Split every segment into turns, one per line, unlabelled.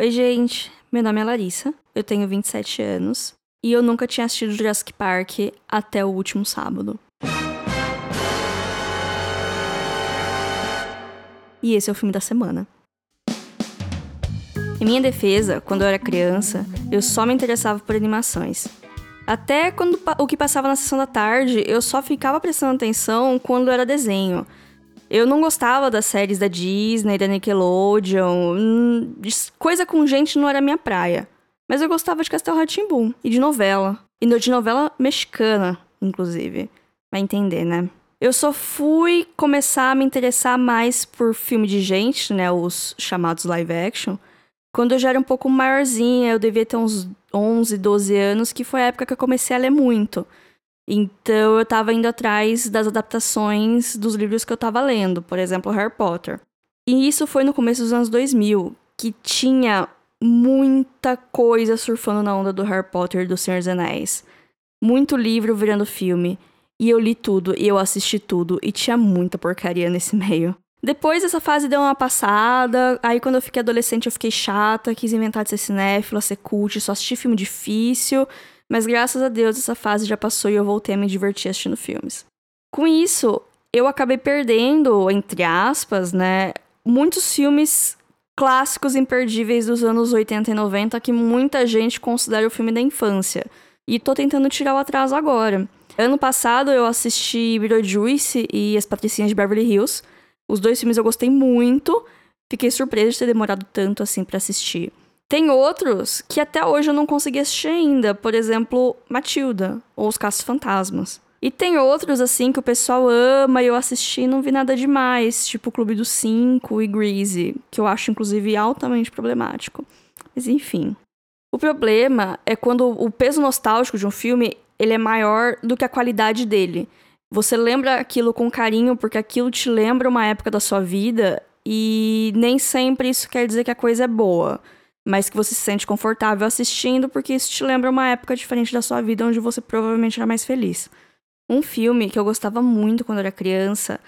Oi, gente. Meu nome é Larissa, eu tenho 27 anos e eu nunca tinha assistido Jurassic Park até o último sábado. E esse é o filme da semana. Em minha defesa, quando eu era criança, eu só me interessava por animações. Até quando o que passava na sessão da tarde, eu só ficava prestando atenção quando era desenho. Eu não gostava das séries da Disney, da Nickelodeon. Hum, coisa com gente não era minha praia. Mas eu gostava de Castelo Ratimbum e de novela. E de novela mexicana, inclusive. Vai entender, né? Eu só fui começar a me interessar mais por filme de gente, né? Os chamados live action. Quando eu já era um pouco maiorzinha, eu devia ter uns 11, 12 anos, que foi a época que eu comecei a ler muito. Então eu tava indo atrás das adaptações dos livros que eu tava lendo, por exemplo, Harry Potter. E isso foi no começo dos anos 2000, que tinha muita coisa surfando na onda do Harry Potter e do Senhor dos Anéis. Muito livro virando filme. E eu li tudo, e eu assisti tudo, e tinha muita porcaria nesse meio. Depois essa fase deu uma passada, aí quando eu fiquei adolescente eu fiquei chata, quis inventar de ser cinéfila, ser cult, só assisti filme difícil, mas graças a Deus essa fase já passou e eu voltei a me divertir assistindo filmes. Com isso, eu acabei perdendo, entre aspas, né, muitos filmes clássicos imperdíveis dos anos 80 e 90 que muita gente considera o filme da infância. E tô tentando tirar o atraso agora. Ano passado eu assisti Beetlejuice e As Patricinhas de Beverly Hills. Os dois filmes eu gostei muito. Fiquei surpresa de ter demorado tanto assim para assistir. Tem outros que até hoje eu não consegui assistir ainda, por exemplo, Matilda ou Os Caços Fantasmas. E tem outros assim que o pessoal ama e eu assisti e não vi nada demais, tipo Clube dos Cinco e Greasy, que eu acho inclusive altamente problemático. Mas enfim. O problema é quando o peso nostálgico de um filme ele é maior do que a qualidade dele. Você lembra aquilo com carinho porque aquilo te lembra uma época da sua vida e nem sempre isso quer dizer que a coisa é boa, mas que você se sente confortável assistindo porque isso te lembra uma época diferente da sua vida onde você provavelmente era mais feliz. Um filme que eu gostava muito quando era criança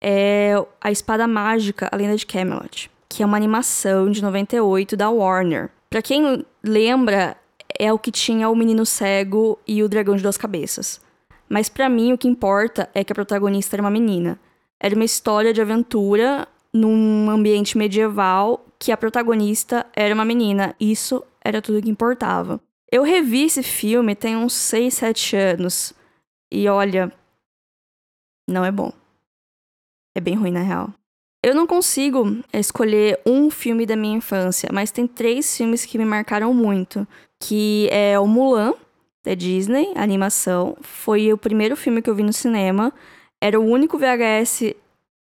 é A Espada Mágica, A Lenda de Camelot, que é uma animação de 98 da Warner. Para quem lembra, é o que tinha o menino cego e o dragão de duas cabeças. Mas para mim o que importa é que a protagonista era uma menina. Era uma história de aventura num ambiente medieval que a protagonista era uma menina. Isso era tudo que importava. Eu revi esse filme tem uns 6, 7 anos. E olha, não é bom. É bem ruim na real. Eu não consigo escolher um filme da minha infância, mas tem três filmes que me marcaram muito, que é o Mulan, da Disney, animação. Foi o primeiro filme que eu vi no cinema. Era o único VHS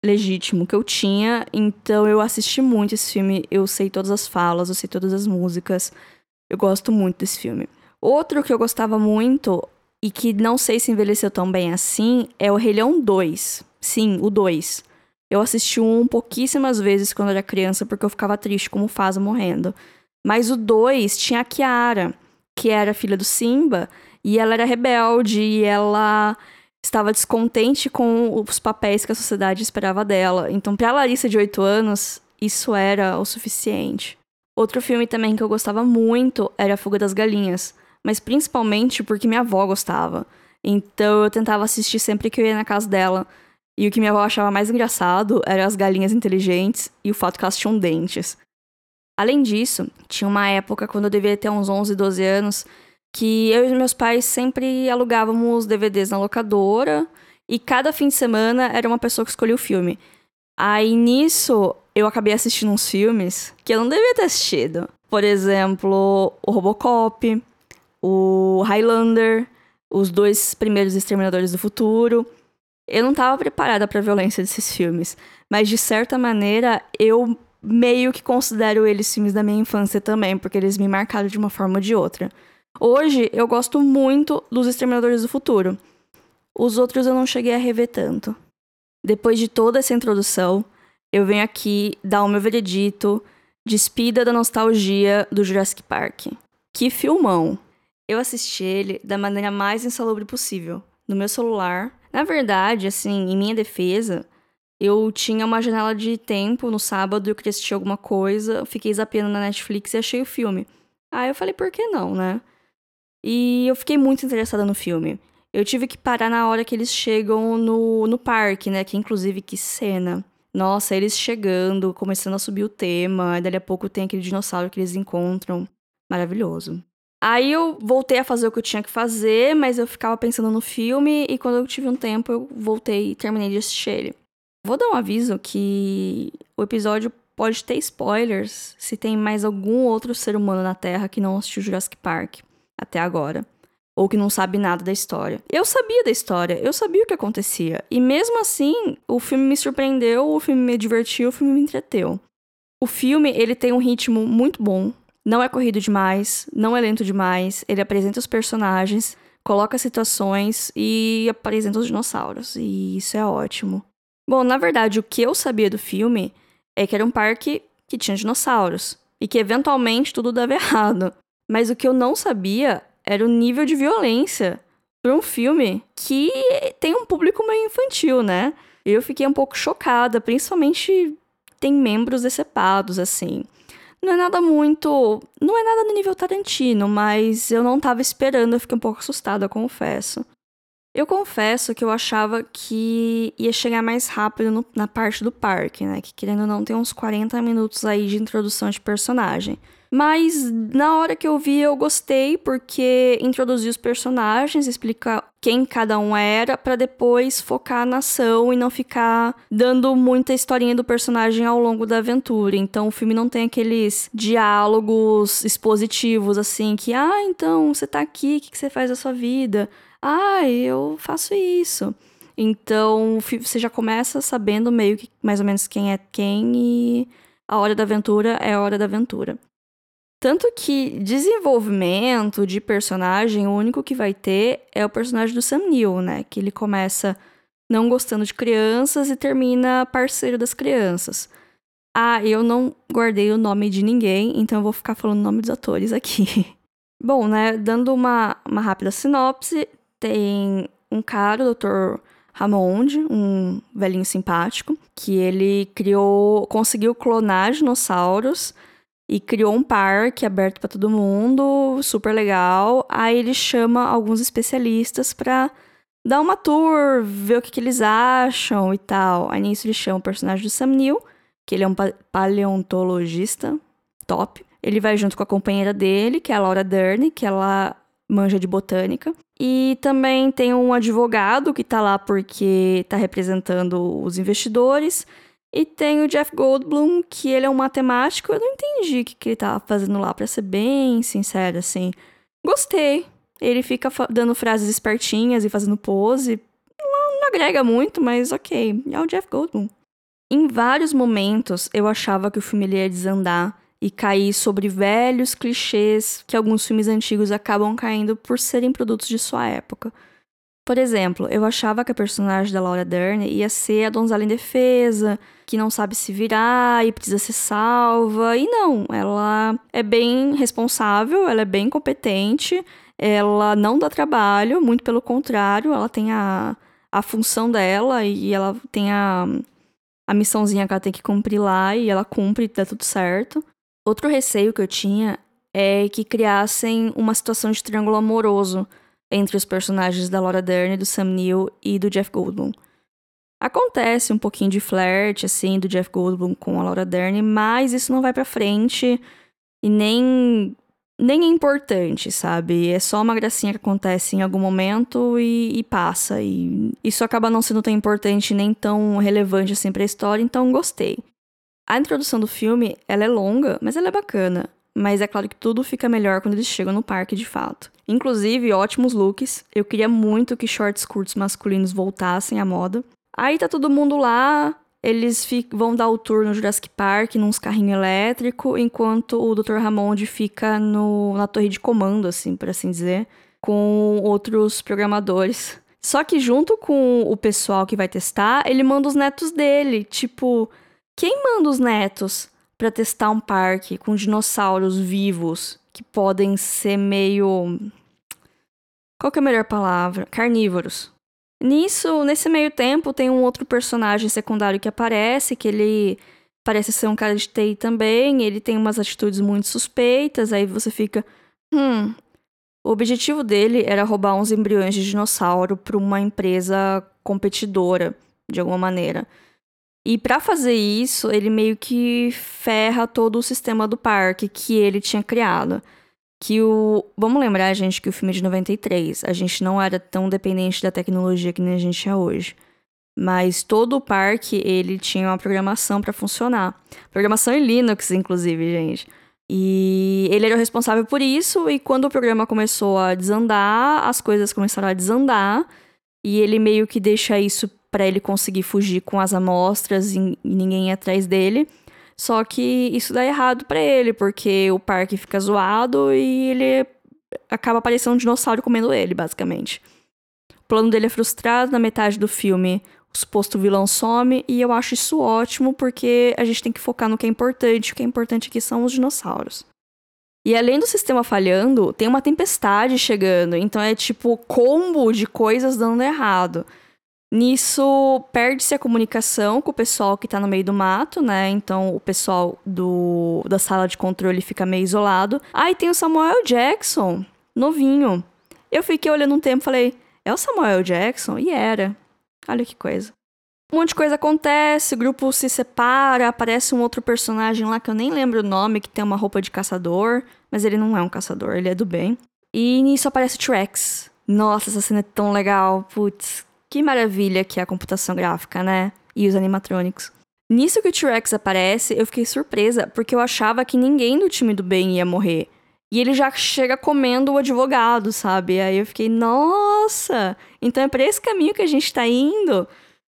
legítimo que eu tinha, então eu assisti muito esse filme. Eu sei todas as falas, eu sei todas as músicas. Eu gosto muito desse filme. Outro que eu gostava muito e que não sei se envelheceu tão bem assim é o Rei Leão 2. Sim, o 2. Eu assisti um pouquíssimas vezes quando era criança porque eu ficava triste com o Mufasa morrendo. Mas o 2 tinha a Kiara, que era filha do Simba, e ela era rebelde e ela estava descontente com os papéis que a sociedade esperava dela. Então, para Larissa de 8 anos, isso era o suficiente. Outro filme também que eu gostava muito era A Fuga das Galinhas, mas principalmente porque minha avó gostava. Então eu tentava assistir sempre que eu ia na casa dela. E o que minha avó achava mais engraçado eram as galinhas inteligentes e o fato que elas tinham dentes. Além disso, tinha uma época quando eu devia ter uns 11, 12 anos que eu e meus pais sempre alugávamos DVDs na locadora e cada fim de semana era uma pessoa que escolhia o filme. Aí nisso eu acabei assistindo uns filmes que eu não devia ter assistido. Por exemplo, o Robocop, o Highlander, os dois primeiros Exterminadores do Futuro. Eu não estava preparada para a violência desses filmes, mas de certa maneira eu meio que considero eles filmes da minha infância também, porque eles me marcaram de uma forma ou de outra. Hoje eu gosto muito dos Exterminadores do Futuro. Os outros eu não cheguei a rever tanto. Depois de toda essa introdução, eu venho aqui dar o meu veredito, despida da nostalgia do Jurassic Park. Que filmão! Eu assisti ele da maneira mais insalubre possível, no meu celular, na verdade, assim, em minha defesa, Eu tinha uma janela de tempo no sábado, eu queria assistir alguma coisa, fiquei zapeando na Netflix e achei o filme. Aí eu falei, por que não, né? E eu fiquei muito interessada no filme. Eu tive que parar na hora que eles chegam no, no parque, né? Que inclusive, que cena. Nossa, eles chegando, começando a subir o tema, e dali a pouco tem aquele dinossauro que eles encontram. Maravilhoso. Aí eu voltei a fazer o que eu tinha que fazer, mas eu ficava pensando no filme, e quando eu tive um tempo, eu voltei e terminei de assistir ele. Vou dar um aviso que o episódio pode ter spoilers se tem mais algum outro ser humano na Terra que não assistiu Jurassic Park até agora ou que não sabe nada da história. Eu sabia da história, eu sabia o que acontecia. E mesmo assim, o filme me surpreendeu, o filme me divertiu, o filme me entreteu. O filme, ele tem um ritmo muito bom, não é corrido demais, não é lento demais, ele apresenta os personagens, coloca situações e apresenta os dinossauros, e isso é ótimo. Bom, na verdade, o que eu sabia do filme é que era um parque que tinha dinossauros e que eventualmente tudo dava errado. Mas o que eu não sabia era o nível de violência para um filme que tem um público meio infantil, né? Eu fiquei um pouco chocada, principalmente tem membros decepados, assim. Não é nada muito. Não é nada no nível Tarantino, mas eu não tava esperando, eu fiquei um pouco assustada, confesso. Eu confesso que eu achava que ia chegar mais rápido no, na parte do parque, né? Que querendo ou não, tem uns 40 minutos aí de introdução de personagem. Mas na hora que eu vi, eu gostei, porque introduziu os personagens, explica quem cada um era, para depois focar na ação e não ficar dando muita historinha do personagem ao longo da aventura. Então o filme não tem aqueles diálogos expositivos, assim, que, ah, então você tá aqui, o que, que você faz da sua vida? Ah, eu faço isso. Então você já começa sabendo meio que mais ou menos quem é quem e a hora da aventura é a hora da aventura. Tanto que desenvolvimento de personagem, o único que vai ter é o personagem do Sam Neill, né? Que ele começa não gostando de crianças e termina parceiro das crianças. Ah, eu não guardei o nome de ninguém, então eu vou ficar falando o nome dos atores aqui. Bom, né, dando uma, uma rápida sinopse, tem um cara, o Dr. Hammond, um velhinho simpático, que ele criou, conseguiu clonar dinossauros e criou um parque aberto para todo mundo, super legal. Aí ele chama alguns especialistas para dar uma tour, ver o que, que, eles acham e tal. Aí nisso ele chama o personagem do Sam Neill, que ele é um paleontologista top. Ele vai junto com a companheira dele, que é a Laura Dern, que ela manja de botânica. E também tem um advogado que tá lá porque tá representando os investidores. E tem o Jeff Goldblum, que ele é um matemático. Eu não entendi o que, que ele tava fazendo lá, pra ser bem sincero, assim. Gostei. Ele fica dando frases espertinhas e fazendo pose. Não, não agrega muito, mas ok. É o Jeff Goldblum. Em vários momentos, eu achava que o filme ia desandar e cair sobre velhos clichês que alguns filmes antigos acabam caindo por serem produtos de sua época. Por exemplo, eu achava que a personagem da Laura Dern ia ser a donzela indefesa, que não sabe se virar e precisa ser salva. E não, ela é bem responsável, ela é bem competente, ela não dá trabalho, muito pelo contrário, ela tem a, a função dela e ela tem a, a missãozinha que ela tem que cumprir lá e ela cumpre e dá tudo certo. Outro receio que eu tinha é que criassem uma situação de triângulo amoroso entre os personagens da Laura Dern, do Sam Neill e do Jeff Goldblum. Acontece um pouquinho de flerte, assim, do Jeff Goldblum com a Laura Dern, mas isso não vai pra frente e nem, nem é importante, sabe? É só uma gracinha que acontece em algum momento e, e passa. E isso acaba não sendo tão importante nem tão relevante assim pra história, então gostei. A introdução do filme, ela é longa, mas ela é bacana. Mas é claro que tudo fica melhor quando eles chegam no parque de fato. Inclusive, ótimos looks. Eu queria muito que shorts curtos masculinos voltassem à moda. Aí tá todo mundo lá, eles vão dar o tour no Jurassic Park, nos carrinhos elétricos, enquanto o Dr. Hammond fica no, na torre de comando, assim, por assim dizer, com outros programadores. Só que junto com o pessoal que vai testar, ele manda os netos dele. Tipo, quem manda os netos para testar um parque com dinossauros vivos que podem ser meio. Qual que é a melhor palavra? Carnívoros. Nisso, nesse meio tempo, tem um outro personagem secundário que aparece, que ele parece ser um cara de TI também, ele tem umas atitudes muito suspeitas, aí você fica, hum, o objetivo dele era roubar uns embriões de dinossauro para uma empresa competidora, de alguma maneira. E para fazer isso, ele meio que ferra todo o sistema do parque que ele tinha criado. Que o. Vamos lembrar, gente, que o filme é de 93. A gente não era tão dependente da tecnologia que nem a gente é hoje. Mas todo o parque, ele tinha uma programação para funcionar. Programação em Linux, inclusive, gente. E ele era o responsável por isso, e quando o programa começou a desandar, as coisas começaram a desandar, e ele meio que deixa isso para ele conseguir fugir com as amostras e, ninguém atrás dele. Só que isso dá errado para ele, porque o parque fica zoado e ele acaba aparecendo um dinossauro comendo ele, basicamente. O plano dele é frustrado, na metade do filme o suposto vilão some, e eu acho isso ótimo, porque a gente tem que focar no que é importante, o que é importante aqui são os dinossauros. E além do sistema falhando, tem uma tempestade chegando, então é tipo combo de coisas dando errado. Nisso, perde-se a comunicação com o pessoal que tá no meio do mato, né? Então, o pessoal do, da sala de controle fica meio isolado. Ah, e tem o Samuel Jackson, novinho. Eu fiquei olhando um tempo e falei, é o Samuel Jackson? E era. Olha que coisa. Um monte de coisa acontece, o grupo se separa, aparece um outro personagem lá que eu nem lembro o nome, que tem uma roupa de caçador, mas ele não é um caçador, ele é do bem. E nisso aparece o T-Rex. Nossa, essa cena é tão legal. Putz, que maravilha que é a computação gráfica, né? E os animatrônicos. Nisso que o T-Rex aparece, eu fiquei surpresa, porque eu achava que ninguém do time do bem ia morrer. E ele já chega comendo o advogado, sabe? Aí eu fiquei, nossa! Então é por esse caminho que a gente tá indo.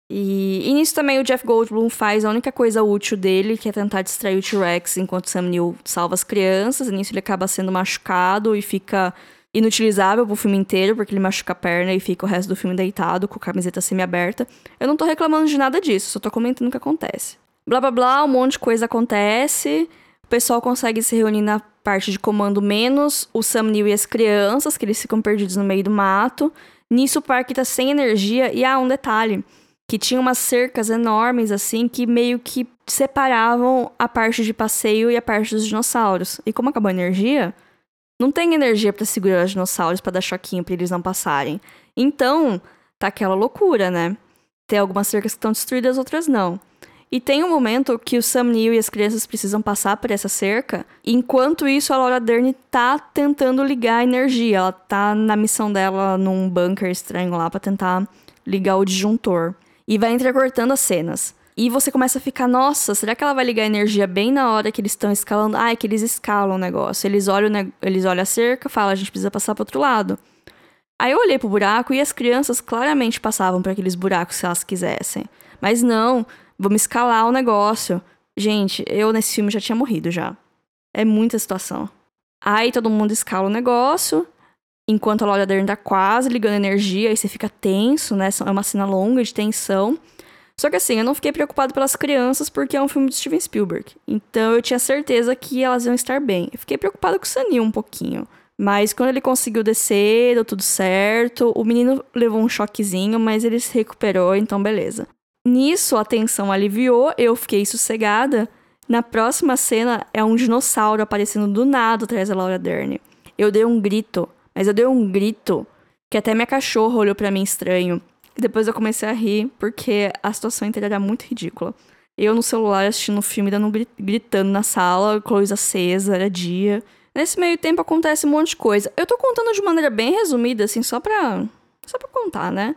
E, e nisso também o Jeff Goldblum faz a única coisa útil dele, que é tentar distrair o T-Rex enquanto Sam Neill salva as crianças. E nisso ele acaba sendo machucado e fica inutilizável pro filme inteiro, porque ele machuca a perna e fica o resto do filme deitado, com a camiseta semi-aberta. Eu não tô reclamando de nada disso, só tô comentando o que acontece. Blá blá blá, um monte de coisa acontece. O pessoal consegue se reunir na parte de comando menos o Sam Neill e as crianças, que eles ficam perdidos no meio do mato. Nisso o parque tá sem energia e há ah, um detalhe, que tinha umas cercas enormes assim que meio que separavam a parte de passeio e a parte dos dinossauros. E como acabou a energia, não tem energia para segurar os dinossauros para dar choquinho para eles não passarem. Então, tá aquela loucura, né? Tem algumas cercas que estão destruídas, outras não. E tem um momento que o Sam Neill e as crianças precisam passar por essa cerca. Enquanto isso, a Laura Dern tá tentando ligar a energia. Ela tá na missão dela num bunker estranho lá para tentar ligar o disjuntor. E vai entrecortando as cenas. E você começa a ficar, nossa, será que ela vai ligar a energia bem na hora que eles estão escalando? Ah, é que eles escalam o negócio. Eles olham, eles olham a cerca, falam, a gente precisa passar para outro lado. Aí eu olhei pro buraco e as crianças claramente passavam para aqueles buracos se elas quisessem. Mas não, vamos escalar o negócio. Gente, eu nesse filme já tinha morrido já. É muita situação. Aí todo mundo escala o negócio, enquanto a Laura Dern tá quase ligando energia, aí você fica tenso, né? É uma cena longa de tensão. Só que assim, eu não fiquei preocupado pelas crianças porque é um filme de Steven Spielberg. Então eu tinha certeza que elas iam estar bem. Eu fiquei preocupado com o Sanil um pouquinho. Mas quando ele conseguiu descer, deu tudo certo. O menino levou um choquezinho, mas ele se recuperou, então beleza. Nisso a tensão aliviou, eu fiquei sossegada. Na próxima cena é um dinossauro aparecendo do nada atrás da Laura Dern. Eu dei um grito, mas eu dei um grito que até minha cachorra olhou para mim estranho. E depois eu comecei a rir, porque a situação inteira era muito ridícula. Eu no celular assistindo o filme, dando gritando na sala, luz acesa, era dia. Nesse meio tempo acontece um monte de coisa. Eu tô contando de maneira bem resumida, assim, só pra. Só pra contar, né?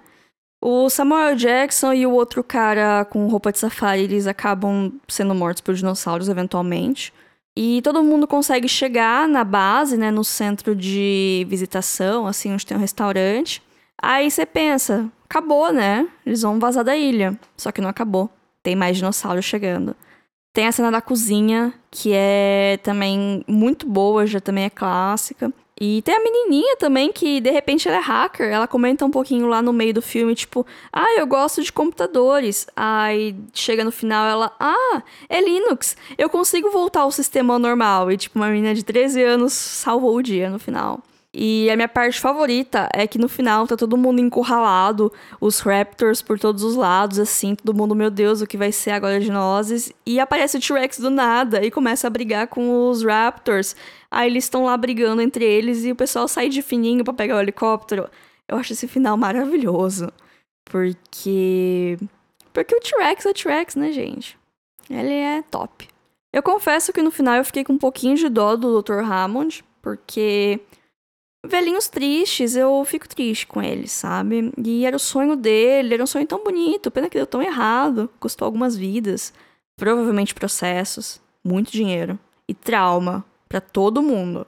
O Samuel Jackson e o outro cara com roupa de safari, eles acabam sendo mortos por dinossauros eventualmente. E todo mundo consegue chegar na base, né, no centro de visitação, assim, onde tem um restaurante. Aí você pensa, acabou, né? Eles vão vazar da ilha. Só que não acabou. Tem mais dinossauros chegando. Tem a cena da cozinha, que é também muito boa, já também é clássica. E tem a menininha também, que de repente ela é hacker. Ela comenta um pouquinho lá no meio do filme, tipo, ah, eu gosto de computadores. Aí chega no final ela, ah, é Linux. Eu consigo voltar ao sistema normal. E tipo, uma menina de 13 anos salvou o dia no final. E a minha parte favorita é que no final tá todo mundo encurralado, os Raptors por todos os lados, assim, todo mundo, meu Deus, o que vai ser agora de nós? E aparece o T-Rex do nada e começa a brigar com os Raptors. Aí eles estão lá brigando entre eles e o pessoal sai de fininho para pegar o helicóptero. Eu acho esse final maravilhoso. Porque. Porque o T-Rex é T-Rex, né, gente? Ele é top. Eu confesso que no final eu fiquei com um pouquinho de dó do Dr. Hammond, porque velhinhos tristes, eu fico triste com eles, sabe? E era o sonho dele, era um sonho tão bonito, pena que deu tão errado, custou algumas vidas, provavelmente processos, muito dinheiro e trauma para todo mundo.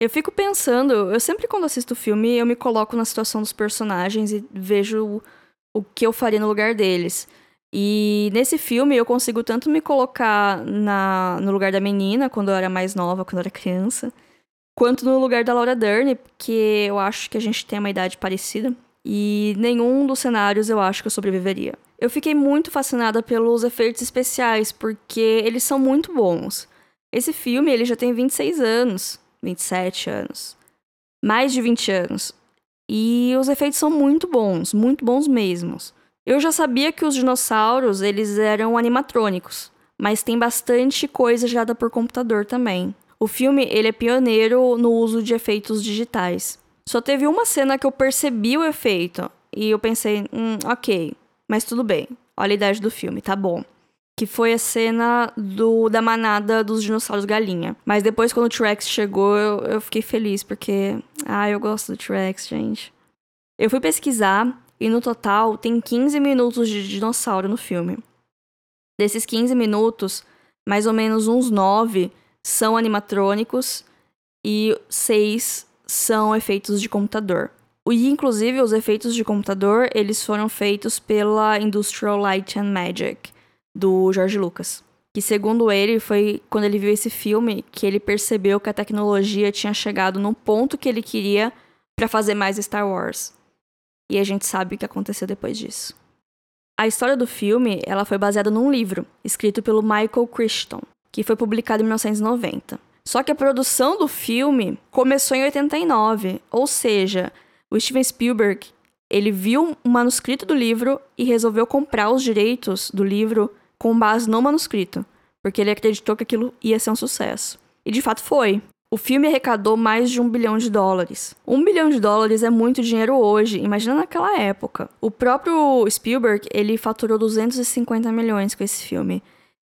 Eu fico pensando, eu sempre quando assisto filme, eu me coloco na situação dos personagens e vejo o que eu faria no lugar deles. E nesse filme eu consigo tanto me colocar na, no lugar da menina, quando eu era mais nova, quando eu era criança, quanto no lugar da Laura Dern, porque eu acho que a gente tem uma idade parecida. E nenhum dos cenários eu acho que eu sobreviveria. Eu fiquei muito fascinada pelos efeitos especiais, porque eles são muito bons. Esse filme ele já tem 26 anos, 27 anos, mais de 20 anos. E os efeitos são muito bons, muito bons mesmos. Eu já sabia que os dinossauros eles eram animatrônicos, mas tem bastante coisa gerada por computador também. O filme ele é pioneiro no uso de efeitos digitais. Só teve uma cena que eu percebi o efeito e eu pensei, hum, ok, mas tudo bem. Olha a idade do filme, tá bom. Que foi a cena do, da manada dos dinossauros galinha. Mas depois, quando o T-Rex chegou, eu, eu fiquei feliz, porque. Ah, eu gosto do T-Rex, gente. Eu fui pesquisar e no total tem 15 minutos de dinossauro no filme. Desses 15 minutos, mais ou menos uns 9 são animatrônicos e seis são efeitos de computador. E, inclusive, os efeitos de computador, eles foram feitos pela Industrial Light and Magic, do George Lucas. Que, segundo ele, foi quando ele viu esse filme que ele percebeu que a tecnologia tinha chegado num ponto que ele queria para fazer mais Star Wars. E a gente sabe o que aconteceu depois disso. A história do filme, ela foi baseada num livro, escrito pelo Michael Crichton, que foi publicado em 1990. Só que a produção do filme começou em 89, ou seja, o Steven Spielberg ele viu o manuscrito do livro e resolveu comprar os direitos do livro com base no manuscrito, porque ele acreditou que aquilo ia ser um sucesso. E de fato foi. O filme arrecadou mais de um bilhão de dólares. Um bilhão de dólares é muito dinheiro hoje, imagina naquela época. O próprio Spielberg, ele faturou 250 milhões com esse filme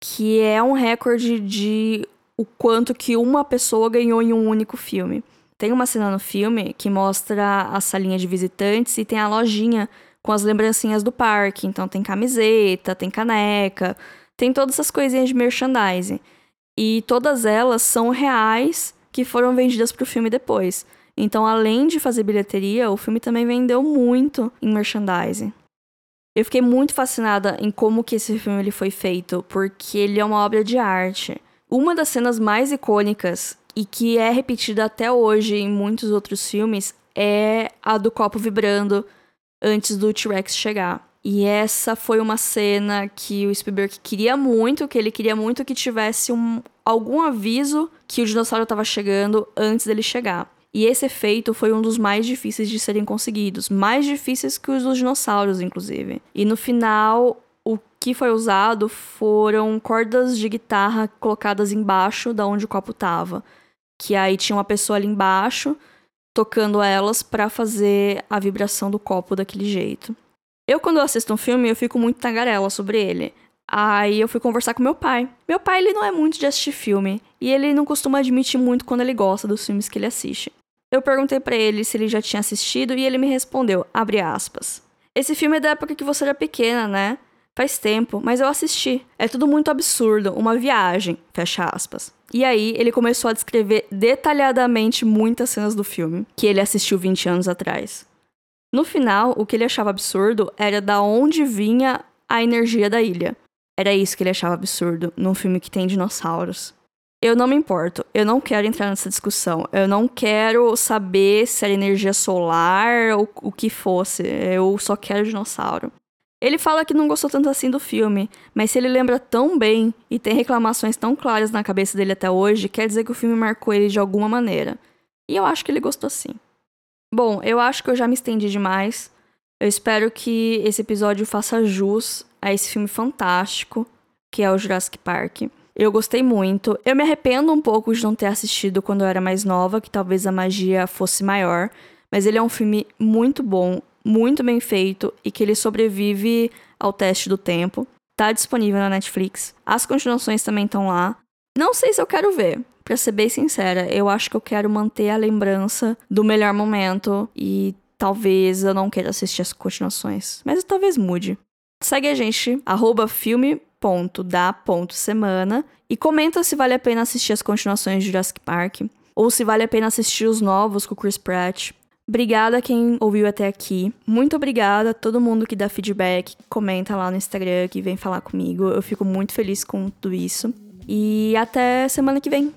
que é um recorde de o quanto que uma pessoa ganhou em um único filme. Tem uma cena no filme que mostra a salinha de visitantes e tem a lojinha com as lembrancinhas do parque. Então tem camiseta, tem caneca, tem todas essas coisinhas de merchandising. E todas elas são reais que foram vendidas para o filme depois. Então, além de fazer bilheteria, o filme também vendeu muito em merchandising. Eu fiquei muito fascinada em como que esse filme ele foi feito, porque ele é uma obra de arte. Uma das cenas mais icônicas e que é repetida até hoje em muitos outros filmes é a do copo vibrando antes do T-Rex chegar. E essa foi uma cena que o Spielberg queria muito, que ele queria muito que tivesse um, algum aviso que o dinossauro estava chegando antes dele chegar. E esse efeito foi um dos mais difíceis de serem conseguidos, mais difíceis que os dos dinossauros, inclusive. E no final, o que foi usado foram cordas de guitarra colocadas embaixo da onde o copo tava. Que aí tinha uma pessoa ali embaixo tocando elas para fazer a vibração do copo daquele jeito. Eu, quando eu assisto um filme, eu fico muito tagarela sobre ele. Aí eu fui conversar com meu pai. Meu pai, ele não é muito de assistir filme. E ele não costuma admitir muito quando ele gosta dos filmes que ele assiste. Eu perguntei para ele se ele já tinha assistido e ele me respondeu, abre aspas. Esse filme é da época que você era pequena, né? Faz tempo, mas eu assisti. É tudo muito absurdo, uma viagem, fecha aspas. E aí ele começou a descrever detalhadamente muitas cenas do filme que ele assistiu 20 anos atrás. No final, o que ele achava absurdo era da onde vinha a energia da ilha. Era isso que ele achava absurdo num filme que tem dinossauros. Eu não me importo. Eu não quero entrar nessa discussão. Eu não quero saber se era energia solar ou o que fosse. Eu só quero dinossauro. Ele fala que não gostou tanto assim do filme, mas se ele lembra tão bem e tem reclamações tão claras na cabeça dele até hoje, quer dizer que o filme marcou ele de alguma maneira. E eu acho que ele gostou sim. Bom, eu acho que eu já me estendi demais. Eu espero que esse episódio faça jus a esse filme fantástico que é o Jurassic Park. Eu gostei muito. Eu me arrependo um pouco de não ter assistido quando eu era mais nova, que talvez a magia fosse maior. Mas ele é um filme muito bom, muito bem feito e que ele sobrevive ao teste do tempo. Tá disponível na Netflix. As continuações também estão lá. Não sei se eu quero ver. Pra ser bem sincera, eu acho que eu quero manter a lembrança do melhor momento e talvez eu não queira assistir as continuações. Mas talvez mude. Segue a gente, arroba filme.da.semana e comenta se vale a pena assistir as continuações de Jurassic Park ou se vale a pena assistir os novos com Chris Pratt. Obrigada a quem ouviu até aqui. Muito obrigada a todo mundo que dá feedback, comenta lá no Instagram, que vem falar comigo. Eu fico muito feliz com tudo isso. E até semana que vem.